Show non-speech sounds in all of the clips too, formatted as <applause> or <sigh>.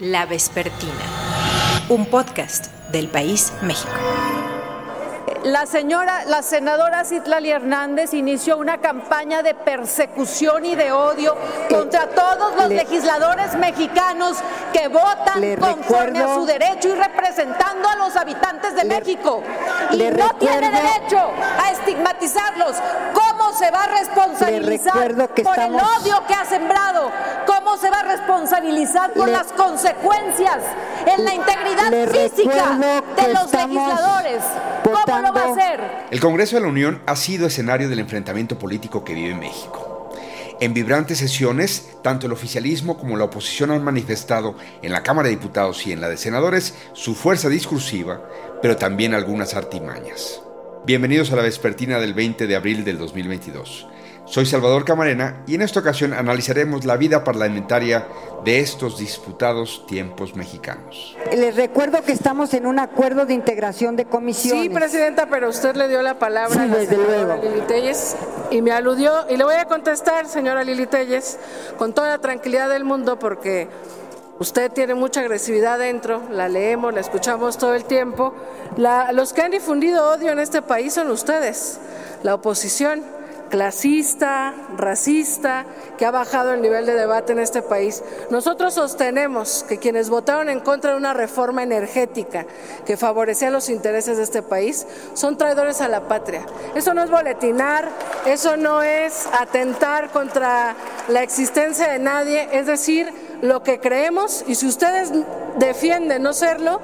La Vespertina, un podcast del País México. La señora, la senadora Citlali Hernández inició una campaña de persecución y de odio contra todos los legisladores mexicanos que votan conforme a su derecho y representando a los habitantes de México. Y no tiene derecho a estigmatizarlos. ¿Cómo se va a responsabilizar por el odio que ha sembrado? ¿Cómo se va a responsabilizar por las consecuencias en la integridad física de los legisladores? ¿Cómo lo va a hacer? El Congreso de la Unión ha sido escenario del enfrentamiento político que vive México. En vibrantes sesiones, tanto el oficialismo como la oposición han manifestado en la Cámara de Diputados y en la de Senadores su fuerza discursiva, pero también algunas artimañas. Bienvenidos a la vespertina del 20 de abril del 2022. Soy Salvador Camarena y en esta ocasión analizaremos la vida parlamentaria de estos disputados tiempos mexicanos. Les recuerdo que estamos en un acuerdo de integración de comisiones. Sí, Presidenta, pero usted le dio la palabra Sí, a la desde señora luego. Lili Telles y me aludió, y le voy a contestar, señora Lili Telles, con toda la tranquilidad del mundo, porque usted tiene mucha agresividad dentro, la leemos, la escuchamos todo el tiempo. Los que han difundido odio en este país son ustedes, la oposición clasista, racista, que ha bajado el nivel de debate en este país. Nosotros sostenemos que quienes votaron en contra de una reforma energética que favorecía los intereses de este país son traidores a la patria. Eso no es boletinar, eso no es atentar contra la existencia de nadie, es decir, lo que creemos y si ustedes defienden no serlo,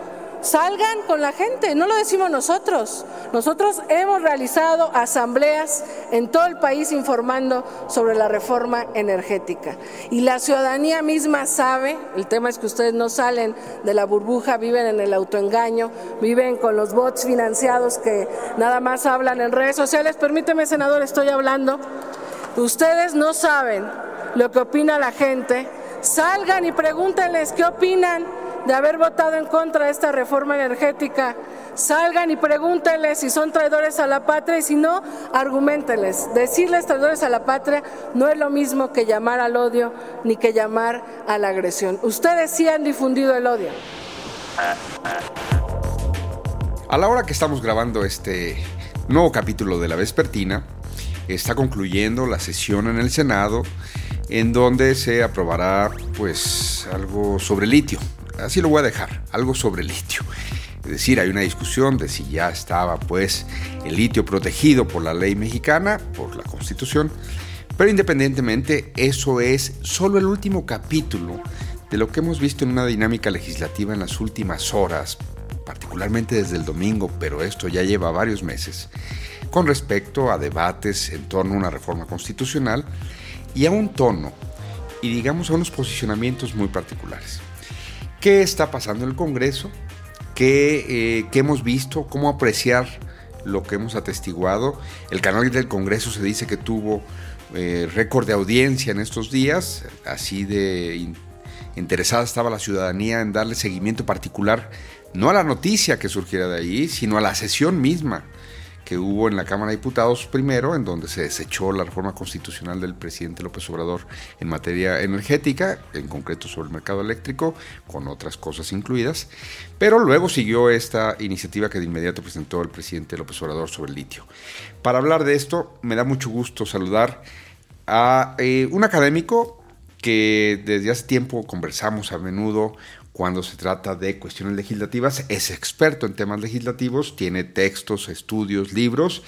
Salgan con la gente, no lo decimos nosotros. Nosotros hemos realizado asambleas en todo el país informando sobre la reforma energética. Y la ciudadanía misma sabe, el tema es que ustedes no salen de la burbuja, viven en el autoengaño, viven con los bots financiados que nada más hablan en redes sociales. Permíteme, senador, estoy hablando. Ustedes no saben lo que opina la gente. Salgan y pregúntenles qué opinan de haber votado en contra de esta reforma energética. Salgan y pregúntenles si son traidores a la patria y si no, argumentenles. Decirles traidores a la patria no es lo mismo que llamar al odio ni que llamar a la agresión. Ustedes sí han difundido el odio. A la hora que estamos grabando este nuevo capítulo de la Vespertina, está concluyendo la sesión en el Senado en donde se aprobará pues algo sobre litio. Así lo voy a dejar, algo sobre litio. Es decir, hay una discusión de si ya estaba pues el litio protegido por la ley mexicana, por la Constitución, pero independientemente eso es solo el último capítulo de lo que hemos visto en una dinámica legislativa en las últimas horas, particularmente desde el domingo, pero esto ya lleva varios meses, con respecto a debates en torno a una reforma constitucional y a un tono y digamos a unos posicionamientos muy particulares. ¿Qué está pasando en el Congreso? ¿Qué, eh, qué hemos visto? ¿Cómo apreciar lo que hemos atestiguado? El canal del Congreso se dice que tuvo eh, récord de audiencia en estos días, así de in- interesada estaba la ciudadanía en darle seguimiento particular, no a la noticia que surgiera de ahí, sino a la sesión misma que hubo en la Cámara de Diputados primero, en donde se desechó la reforma constitucional del presidente López Obrador en materia energética, en concreto sobre el mercado eléctrico, con otras cosas incluidas, pero luego siguió esta iniciativa que de inmediato presentó el presidente López Obrador sobre el litio. Para hablar de esto, me da mucho gusto saludar a eh, un académico que desde hace tiempo conversamos a menudo cuando se trata de cuestiones legislativas, es experto en temas legislativos, tiene textos, estudios, libros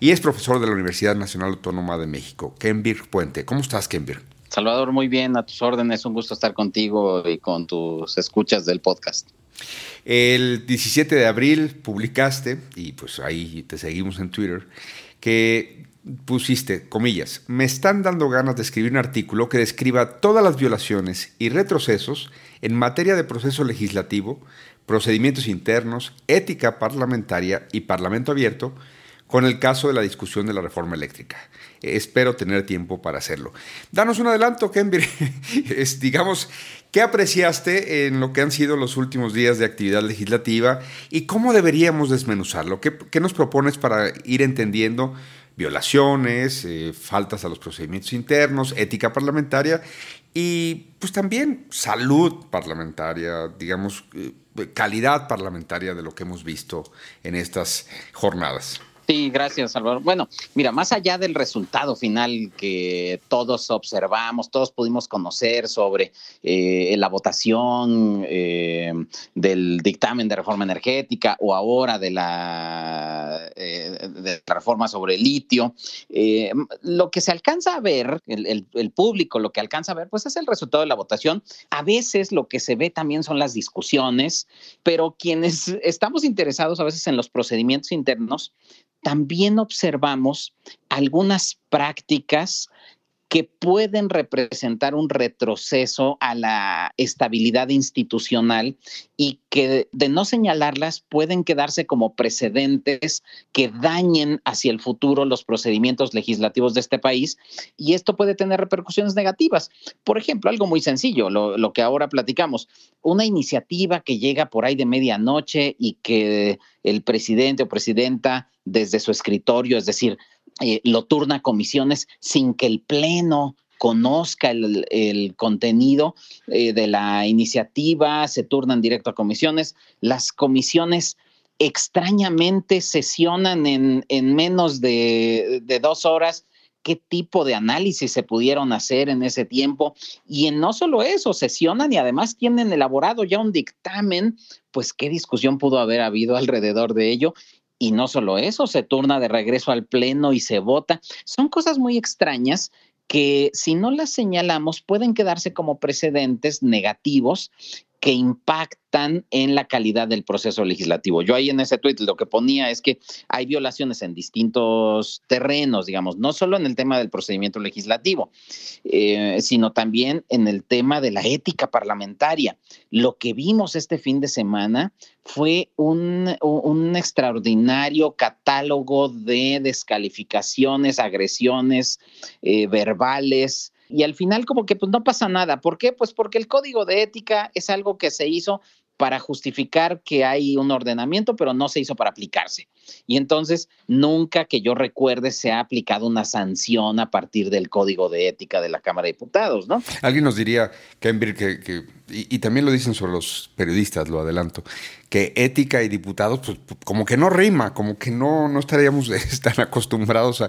y es profesor de la Universidad Nacional Autónoma de México. Kenvir Puente, ¿cómo estás, Kenvir? Salvador, muy bien, a tus órdenes, un gusto estar contigo y con tus escuchas del podcast. El 17 de abril publicaste, y pues ahí te seguimos en Twitter, que pusiste, comillas, me están dando ganas de escribir un artículo que describa todas las violaciones y retrocesos en materia de proceso legislativo, procedimientos internos, ética parlamentaria y parlamento abierto, con el caso de la discusión de la reforma eléctrica. Espero tener tiempo para hacerlo. Danos un adelanto, Kenvir. <laughs> Es, digamos, ¿qué apreciaste en lo que han sido los últimos días de actividad legislativa y cómo deberíamos desmenuzarlo? ¿Qué, qué nos propones para ir entendiendo violaciones, eh, faltas a los procedimientos internos, ética parlamentaria y pues también salud parlamentaria, digamos, eh, calidad parlamentaria de lo que hemos visto en estas jornadas. Sí, gracias, Salvador. Bueno, mira, más allá del resultado final que todos observamos, todos pudimos conocer sobre eh, la votación eh, del dictamen de reforma energética o ahora de la, eh, de la reforma sobre el litio, lo que se alcanza a ver, el, el público lo que alcanza a ver, pues es el resultado de la votación. A veces lo que se ve también son las discusiones, pero quienes estamos interesados a veces en los procedimientos internos, también observamos algunas prácticas que pueden representar un retroceso a la estabilidad institucional y que de no señalarlas pueden quedarse como precedentes que dañen hacia el futuro los procedimientos legislativos de este país y esto puede tener repercusiones negativas. Por ejemplo, algo muy sencillo, lo, lo que ahora platicamos, una iniciativa que llega por ahí de medianoche y que el presidente o presidenta desde su escritorio, es decir, eh, lo turna a comisiones sin que el Pleno conozca el, contenido eh, de la iniciativa, se turnan directo a comisiones. Las comisiones extrañamente sesionan en, menos de, dos horas qué tipo de análisis se pudieron hacer en ese tiempo. Y en no solo eso, sesionan y además tienen elaborado ya un dictamen, pues qué discusión pudo haber habido alrededor de ello. Y no solo eso, se turna de regreso al Pleno y se vota. Son cosas muy extrañas que si no las señalamos pueden quedarse como precedentes negativos que impactan en la calidad del proceso legislativo. Yo ahí en ese tweet lo que ponía es que hay violaciones en distintos terrenos, digamos, no solo en el tema del procedimiento legislativo, eh, sino también en el tema de la ética parlamentaria. Lo que vimos este fin de semana fue un, extraordinario catálogo de descalificaciones, agresiones eh, verbales, y al final como que pues no pasa nada. ¿Por qué? Pues porque el código de ética es algo que se hizo para justificar que hay un ordenamiento, pero no se hizo para aplicarse. Y entonces, nunca que yo recuerde se ha aplicado una sanción a partir del código de ética de la Cámara de Diputados, ¿no? Alguien nos diría, Kenbir, que, y, también lo dicen sobre los periodistas, lo adelanto, que ética y diputados, pues como que no rima, como que no, no estaríamos <laughs> tan acostumbrados a...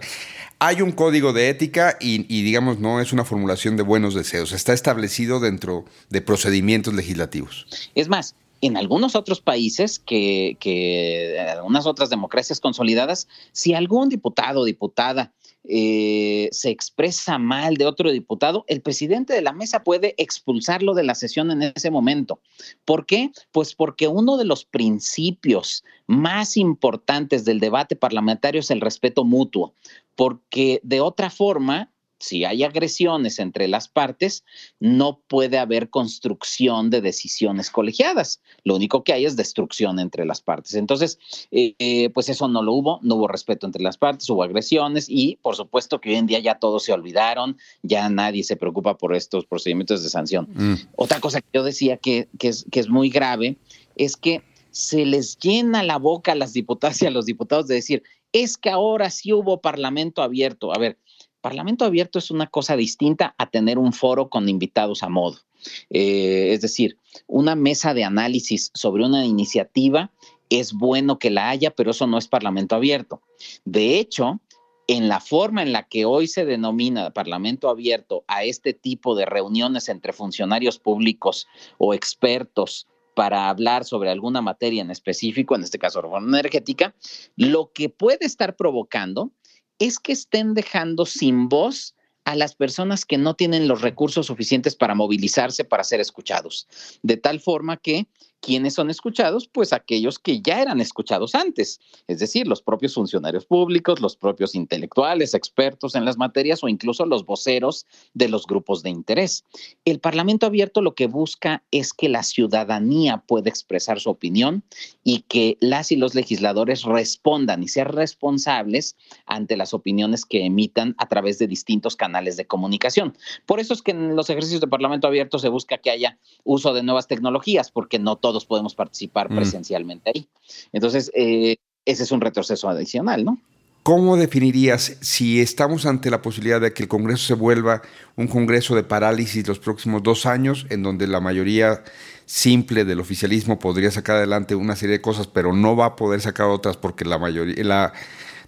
Hay un código de ética y, digamos, no es una formulación de buenos deseos, está establecido dentro de procedimientos legislativos. Es más, en algunos otros países, que, que algunas otras democracias consolidadas, si algún diputado o diputada eh, se expresa mal de otro diputado, el presidente de la mesa puede expulsarlo de la sesión en ese momento. ¿Por qué? Pues porque uno de los principios más importantes del debate parlamentario es el respeto mutuo porque de otra forma, si hay agresiones entre las partes, no puede haber construcción de decisiones colegiadas. Lo único que hay es destrucción entre las partes. Entonces, eh, eh, pues eso no lo hubo, no hubo respeto entre las partes, hubo agresiones y por supuesto que hoy en día ya todos se olvidaron, ya nadie se preocupa por estos procedimientos de sanción. Mm. Otra cosa que yo decía que, es, que es muy grave es que se les llena la boca a las diputadas y a los diputados de decir, es que ahora sí hubo parlamento abierto. A ver, parlamento abierto es una cosa distinta a tener un foro con invitados a modo. Eh, es decir, una mesa de análisis sobre una iniciativa es bueno que la haya, pero eso no es parlamento abierto. De hecho, en la forma en la que hoy se denomina Parlamento abierto a este tipo de reuniones entre funcionarios públicos o expertos para hablar sobre alguna materia en específico, en este caso reforma energética, lo que puede estar provocando es que estén dejando sin voz a las personas que no tienen los recursos suficientes para movilizarse, para ser escuchados. De tal forma que ¿Quiénes son escuchados? Pues aquellos que ya eran escuchados antes, es decir, los propios funcionarios públicos, los propios intelectuales, expertos en las materias o incluso los voceros de los grupos de interés. El Parlamento abierto lo que busca es que la ciudadanía pueda expresar su opinión y que las y los legisladores respondan y sean responsables ante las opiniones que emitan a través de distintos canales de comunicación. Por eso es que en los ejercicios de Parlamento abierto se busca que haya uso de nuevas tecnologías, porque no todo podemos participar mm. presencialmente ahí. Entonces, eh, ese es un retroceso adicional, ¿no? ¿Cómo definirías si estamos ante la posibilidad de que el Congreso se vuelva un Congreso de parálisis los próximos dos años, en donde la mayoría simple del oficialismo podría sacar adelante una serie de cosas, pero no va a poder sacar otras porque la mayoría, la,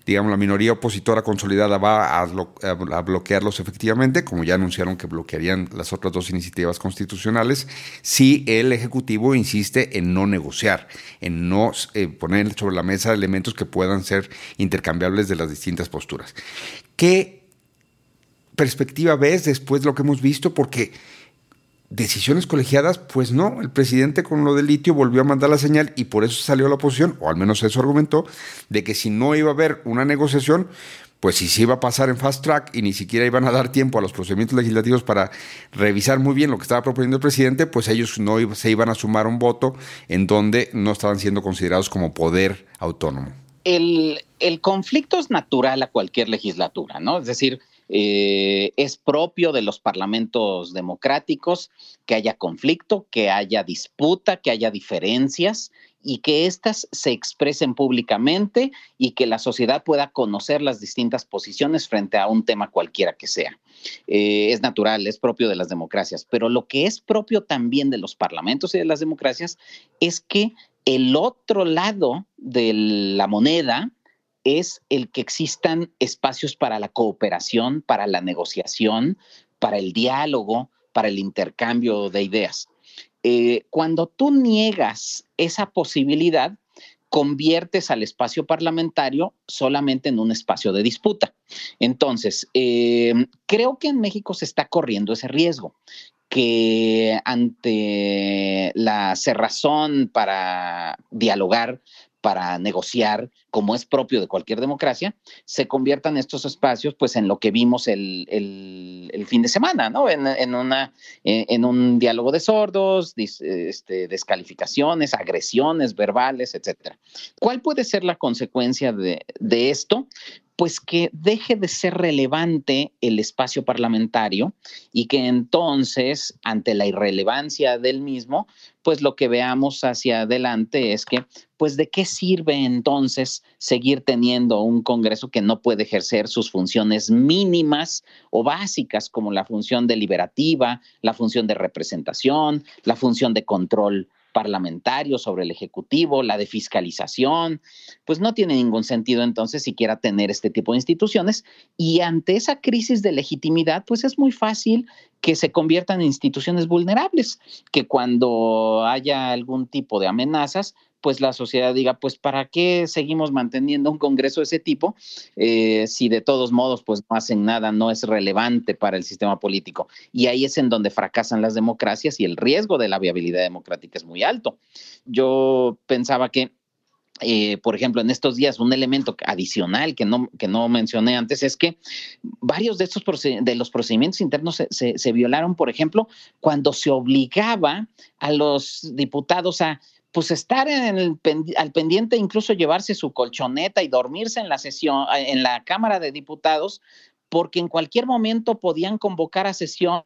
digamos, la minoría opositora consolidada va a, bloquearlos efectivamente, como ya anunciaron que bloquearían las otras dos iniciativas constitucionales, si el Ejecutivo insiste en no negociar, en no eh, poner sobre la mesa elementos que puedan ser intercambiables de las distintas posturas. ¿Qué perspectiva ves después de lo que hemos visto? Porque decisiones colegiadas, pues no, el presidente con lo del litio volvió a mandar la señal y por eso salió la oposición, o al menos eso argumentó, de que si no iba a haber una negociación, pues si se iba a pasar en fast track y ni siquiera iban a dar tiempo a los procedimientos legislativos para revisar muy bien lo que estaba proponiendo el presidente, pues ellos no se iban a sumar un voto en donde no estaban siendo considerados como poder autónomo. El, el conflicto es natural a cualquier legislatura, ¿no? Es decir, eh, es propio de los parlamentos democráticos que haya conflicto, que haya disputa, que haya diferencias y que éstas se expresen públicamente y que la sociedad pueda conocer las distintas posiciones frente a un tema cualquiera que sea. Eh, es natural, es propio de las democracias, pero lo que es propio también de los parlamentos y de las democracias es que el otro lado de la moneda, es el que existan espacios para la cooperación, para la negociación, para el diálogo, para el intercambio de ideas. Eh, cuando tú niegas esa posibilidad, conviertes al espacio parlamentario solamente en un espacio de disputa. Entonces, eh, creo que en México se está corriendo ese riesgo que ante la cerrazón para dialogar, para negociar, como es propio de cualquier democracia, se conviertan estos espacios pues en lo que vimos el, fin de semana, ¿no? En, una, en un diálogo de sordos, este, descalificaciones, agresiones verbales, etcétera. ¿Cuál puede ser la consecuencia de, de esto? Pues que deje de ser relevante el espacio parlamentario y que entonces, ante la irrelevancia del mismo, pues lo que veamos hacia adelante es que, pues de qué sirve entonces seguir teniendo un Congreso que no puede ejercer sus funciones mínimas o básicas como la función deliberativa, la función de representación, la función de control parlamentario sobre el Ejecutivo, la de fiscalización, pues no tiene ningún sentido entonces siquiera tener este tipo de instituciones. Y ante esa crisis de legitimidad, pues es muy fácil que se conviertan en instituciones vulnerables, que cuando haya algún tipo de amenazas, pues la sociedad diga, pues ¿para qué seguimos manteniendo un Congreso de ese tipo eh, si de todos modos pues no hacen nada, no es relevante para el sistema político? Y ahí es en donde fracasan las democracias y el riesgo de la viabilidad democrática es muy alto. Yo pensaba que eh, por ejemplo, en estos días, un elemento adicional que no, que no mencioné antes es que varios de estos de los procedimientos internos se, se, violaron, por ejemplo, cuando se obligaba a los diputados a pues estar en el, al pendiente, incluso llevarse su colchoneta y dormirse en la sesión, en la Cámara de Diputados, porque en cualquier momento podían convocar a sesión,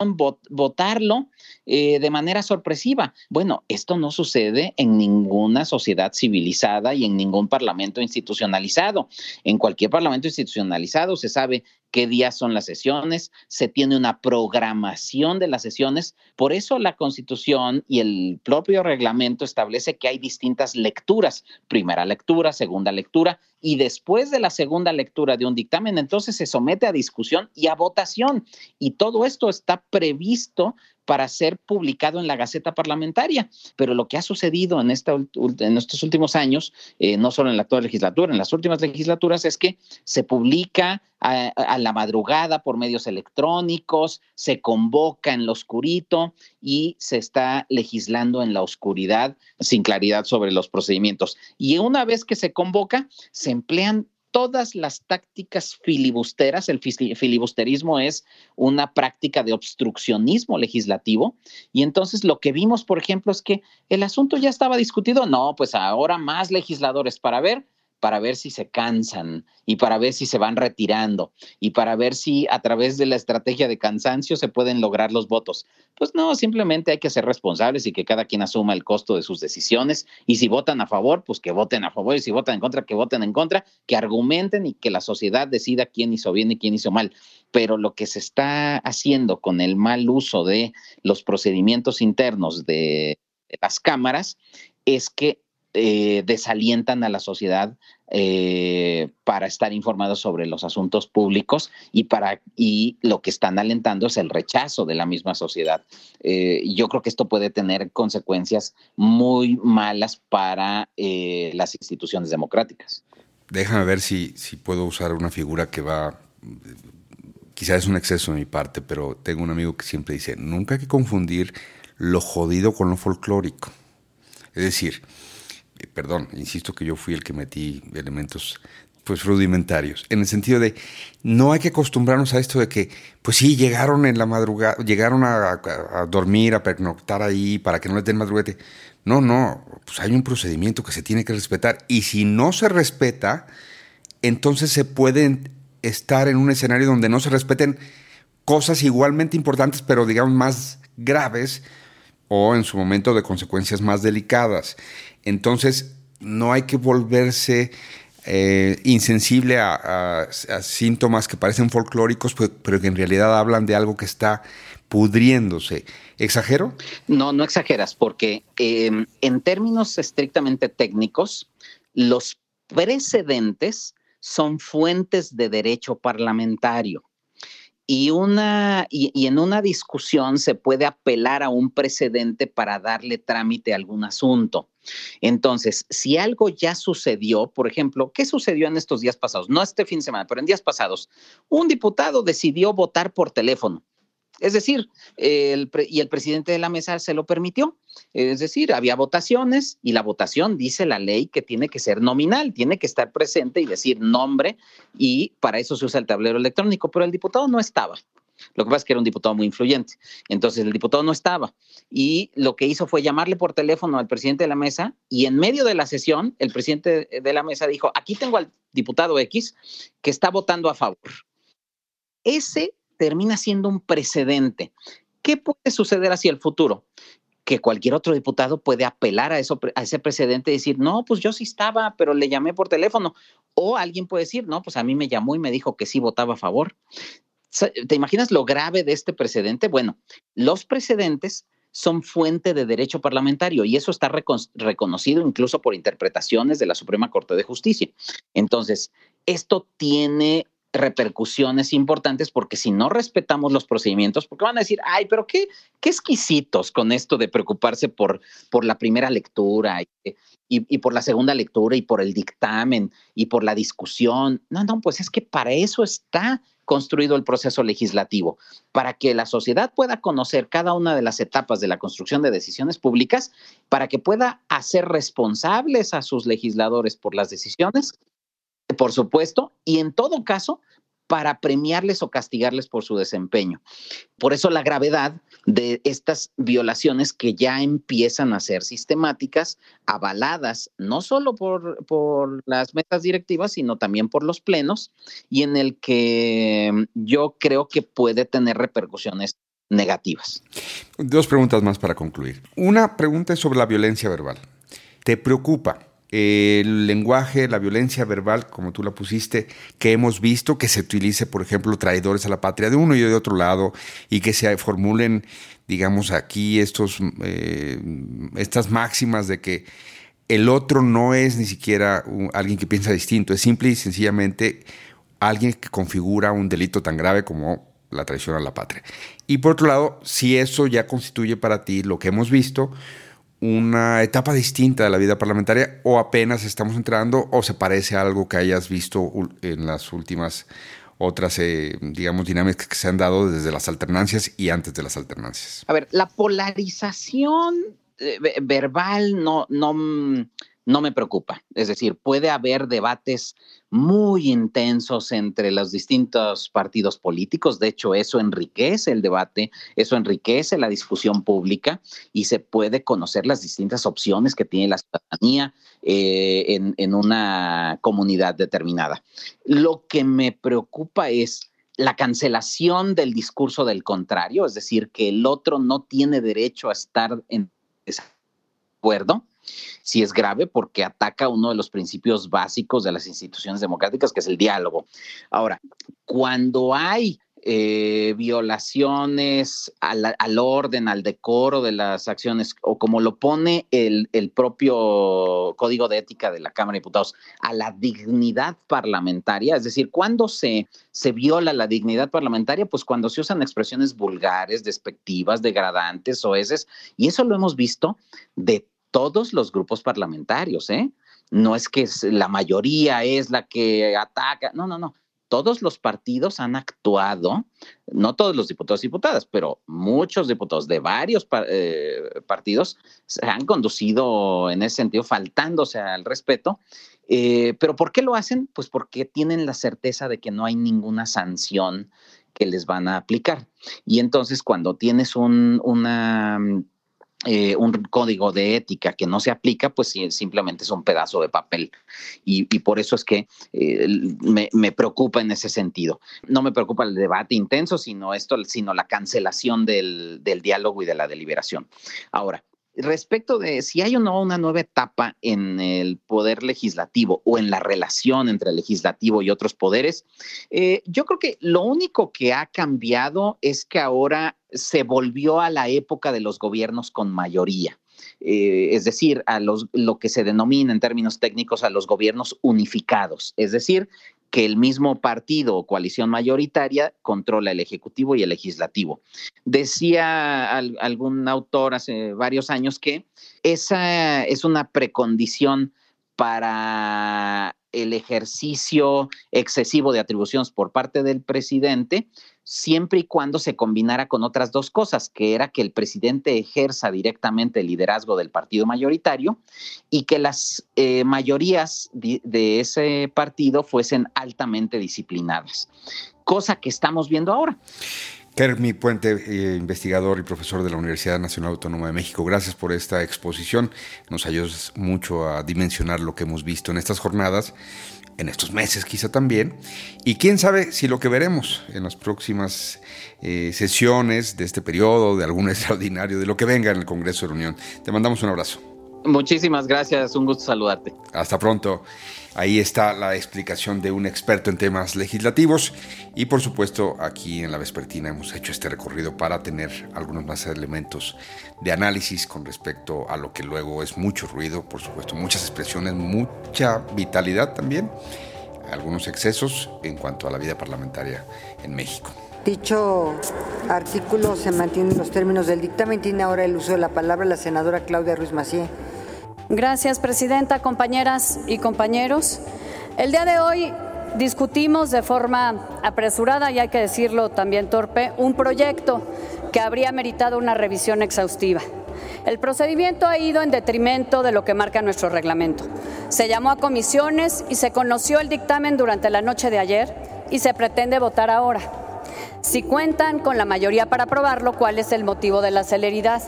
votarlo eh, de manera sorpresiva. Bueno, esto no sucede en ninguna sociedad civilizada y en ningún parlamento institucionalizado. En cualquier parlamento institucionalizado se sabe qué días son las sesiones, se tiene una programación de las sesiones. Por eso la Constitución y el propio reglamento establece que hay distintas lecturas, primera lectura, segunda lectura, y después de la segunda lectura de un dictamen, entonces se somete a discusión y a votación. Y todo esto está previsto para ser publicado en la Gaceta Parlamentaria. Pero lo que ha sucedido en, estos últimos años, eh, no solo en la actual legislatura, en las últimas legislaturas, es que se publica a, a, la madrugada por medios electrónicos, se convoca en lo oscurito y se está legislando en la oscuridad sin claridad sobre los procedimientos. Y una vez que se convoca, se emplean todas las tácticas filibusteras. El filibusterismo es una práctica de obstruccionismo legislativo. Y entonces lo que vimos, por ejemplo, es que el asunto ya estaba discutido. No, pues ahora más legisladores para ver para ver si se cansan y para ver si se van retirando y para ver si a través de la estrategia de cansancio se pueden lograr los votos. Pues no, simplemente hay que ser responsables y que cada quien asuma el costo de sus decisiones y si votan a favor, pues que voten a favor y si votan en contra, que voten en contra, que argumenten y que la sociedad decida quién hizo bien y quién hizo mal. Pero lo que se está haciendo con el mal uso de los procedimientos internos de las cámaras es que eh, desalientan a la sociedad eh, para estar informados sobre los asuntos públicos y para y lo que están alentando es el rechazo de la misma sociedad. Eh, yo creo que esto puede tener consecuencias muy malas para las instituciones democráticas. Déjame ver si, si puedo usar una figura que va quizás es un exceso de mi parte, pero tengo un amigo que siempre dice, nunca hay que confundir lo jodido con lo folclórico. Es decir, eh, perdón, insisto que yo fui el que metí elementos pues rudimentarios, en el sentido de no hay que acostumbrarnos a esto de que, pues sí, llegaron en la madrugada, llegaron a, dormir, a pernoctar ahí para que no les den madrugate. No, no, pues hay un procedimiento que se tiene que respetar y si no se respeta, entonces se pueden estar en un escenario donde no se respeten cosas igualmente importantes, pero digamos más graves o en su momento de consecuencias más delicadas. Entonces, no hay que volverse eh, insensible a, síntomas que parecen folclóricos, pues, pero que en realidad hablan de algo que está pudriéndose. ¿Exagero? No, no exageras, porque em, en términos estrictamente técnicos, los precedentes son fuentes de derecho parlamentario y, una, y, en una discusión se puede apelar a un precedente para darle trámite a algún asunto. Entonces, si algo ya sucedió, por ejemplo, ¿qué sucedió en estos días pasados? No este fin de semana, pero en días pasados, un diputado decidió votar por teléfono. Es decir, el y el presidente de la mesa se lo permitió. Es decir, había votaciones y la votación dice la ley que tiene que ser nominal, tiene que estar presente y decir nombre y para eso se usa el tablero electrónico, pero el diputado no estaba. Lo que pasa es que era un diputado muy influyente. Entonces el diputado no estaba y lo que hizo fue llamarle por teléfono al presidente de la mesa y en medio de la sesión el presidente de la mesa dijo, aquí tengo al diputado X que está votando a favor. Ese termina siendo un precedente. ¿Qué puede suceder hacia el futuro? Que cualquier otro diputado puede apelar a, eso, a ese precedente y decir, no, pues yo sí estaba, pero le llamé por teléfono. O alguien puede decir, no, pues a mí me llamó y me dijo que sí votaba a favor. ¿Te imaginas lo grave de este precedente? Bueno, los precedentes son fuente de derecho parlamentario y eso está reconocido incluso por interpretaciones de la Suprema Corte de Justicia. Entonces, esto tiene repercusiones importantes porque si no respetamos los procedimientos, porque van a decir, ay, pero qué, qué exquisitos con esto de preocuparse por, por la primera lectura y, y, por la segunda lectura y por el dictamen y por la discusión. No, no, pues es que para eso está construido el proceso legislativo, para que la sociedad pueda conocer cada una de las etapas de la construcción de decisiones públicas, para que pueda hacer responsables a sus legisladores por las decisiones por supuesto, y en todo caso, para premiarles o castigarles por su desempeño. Por eso la gravedad de estas violaciones que ya empiezan a ser sistemáticas, avaladas no solo por, por las metas directivas, sino también por los plenos, y en el que yo creo que puede tener repercusiones negativas. Dos preguntas más para concluir. Una pregunta es sobre la violencia verbal. ¿Te preocupa el lenguaje, la violencia verbal, como tú la pusiste, que hemos visto que se utilice, por ejemplo, traidores a la patria de uno y de otro lado, y que se formulen, digamos, aquí estos, eh, estas máximas de que el otro no es ni siquiera alguien que piensa distinto, es simple y sencillamente alguien que configura un delito tan grave como la traición a la patria. Y por otro lado, si eso ya constituye para ti lo que hemos visto, una etapa distinta de la vida parlamentaria o apenas estamos entrando o se parece a algo que hayas visto en las últimas otras, eh, digamos, dinámicas que se han dado desde las alternancias y antes de las alternancias? A ver, la polarización eh, verbal no, no, no me preocupa. Es decir, puede haber debates muy intensos entre los distintos partidos políticos. De hecho, eso enriquece el debate, eso enriquece la discusión pública y se puede conocer las distintas opciones que tiene la ciudadanía eh, en, en una comunidad determinada. Lo que me preocupa es la cancelación del discurso del contrario, es decir, que el otro no tiene derecho a estar en desacuerdo si es grave porque ataca uno de los principios básicos de las instituciones democráticas, que es el diálogo. Ahora, cuando hay eh, violaciones al, orden, al decoro de las acciones, o como lo pone el, propio Código de Ética de la Cámara de Diputados, a la dignidad parlamentaria, es decir, cuando se, se viola la dignidad parlamentaria, pues cuando se usan expresiones vulgares, despectivas, degradantes, o oeces, y eso lo hemos visto de todos los grupos parlamentarios, ¿eh? No es que la mayoría es la que ataca, no, no, no. Todos los partidos han actuado, no todos los diputados y diputadas, pero muchos diputados de varios eh, partidos se han conducido en ese sentido, faltándose al respeto. Eh, pero ¿por qué lo hacen? Pues porque tienen la certeza de que no hay ninguna sanción que les van a aplicar. Y entonces cuando tienes un, una eh, un código de ética que no se aplica, pues simplemente es un pedazo de papel. Y, por eso es que eh, me, preocupa en ese sentido. No me preocupa el debate intenso, sino esto, sino la cancelación del, del diálogo y de la deliberación. Ahora, respecto de si hay o no una nueva etapa en el poder legislativo o en la relación entre el legislativo y otros poderes, eh, yo creo que lo único que ha cambiado es que ahora se volvió a la época de los gobiernos con mayoría. Eh, es decir, a los, lo que se denomina en términos técnicos a los gobiernos unificados, es decir, que el mismo partido o coalición mayoritaria controla el Ejecutivo y el Legislativo. Decía algún autor hace varios años que esa es una precondición para el ejercicio excesivo de atribuciones por parte del presidente, siempre y cuando se combinara con otras dos cosas, que era que el presidente ejerza directamente el liderazgo del partido mayoritario y que las eh, mayorías de, ese partido fuesen altamente disciplinadas, cosa que estamos viendo ahora. Kermi Puente, eh, investigador y profesor de la Universidad Nacional Autónoma de México, gracias por esta exposición. Nos ayudas mucho a dimensionar lo que hemos visto en estas jornadas, en estos meses quizá también, y quién sabe si lo que veremos en las próximas eh, sesiones de este periodo, de algún <laughs> extraordinario, de lo que venga en el Congreso de la Unión. Te mandamos un abrazo. Muchísimas gracias, un gusto saludarte. Hasta pronto. Ahí está la explicación de un experto en temas legislativos y por supuesto aquí en la Vespertina hemos hecho este recorrido para tener algunos más elementos de análisis con respecto a lo que luego es mucho ruido, por supuesto muchas expresiones, mucha vitalidad también, algunos excesos en cuanto a la vida parlamentaria en México. Dicho artículo se mantiene en los términos del dictamen. Tiene ahora el uso de la palabra la senadora Claudia Ruiz Macié. Gracias, Presidenta, compañeras y compañeros. El día de hoy discutimos de forma apresurada y hay que decirlo también torpe, un proyecto que habría meritado una revisión exhaustiva. El procedimiento ha ido en detrimento de lo que marca nuestro reglamento. Se llamó a comisiones y se conoció el dictamen durante la noche de ayer y se pretende votar ahora. Si cuentan con la mayoría para aprobarlo, ¿cuál es el motivo de la celeridad?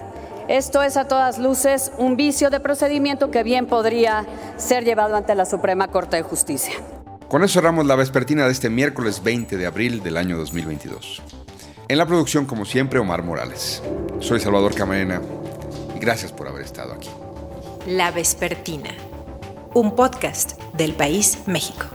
Esto es a todas luces un vicio de procedimiento que bien podría ser llevado ante la Suprema Corte de Justicia. Con eso cerramos la vespertina de este miércoles 20 de abril del año 2022. En la producción, como siempre, Omar Morales. Soy Salvador Camarena y gracias por haber estado aquí. La Vespertina, un podcast del País México.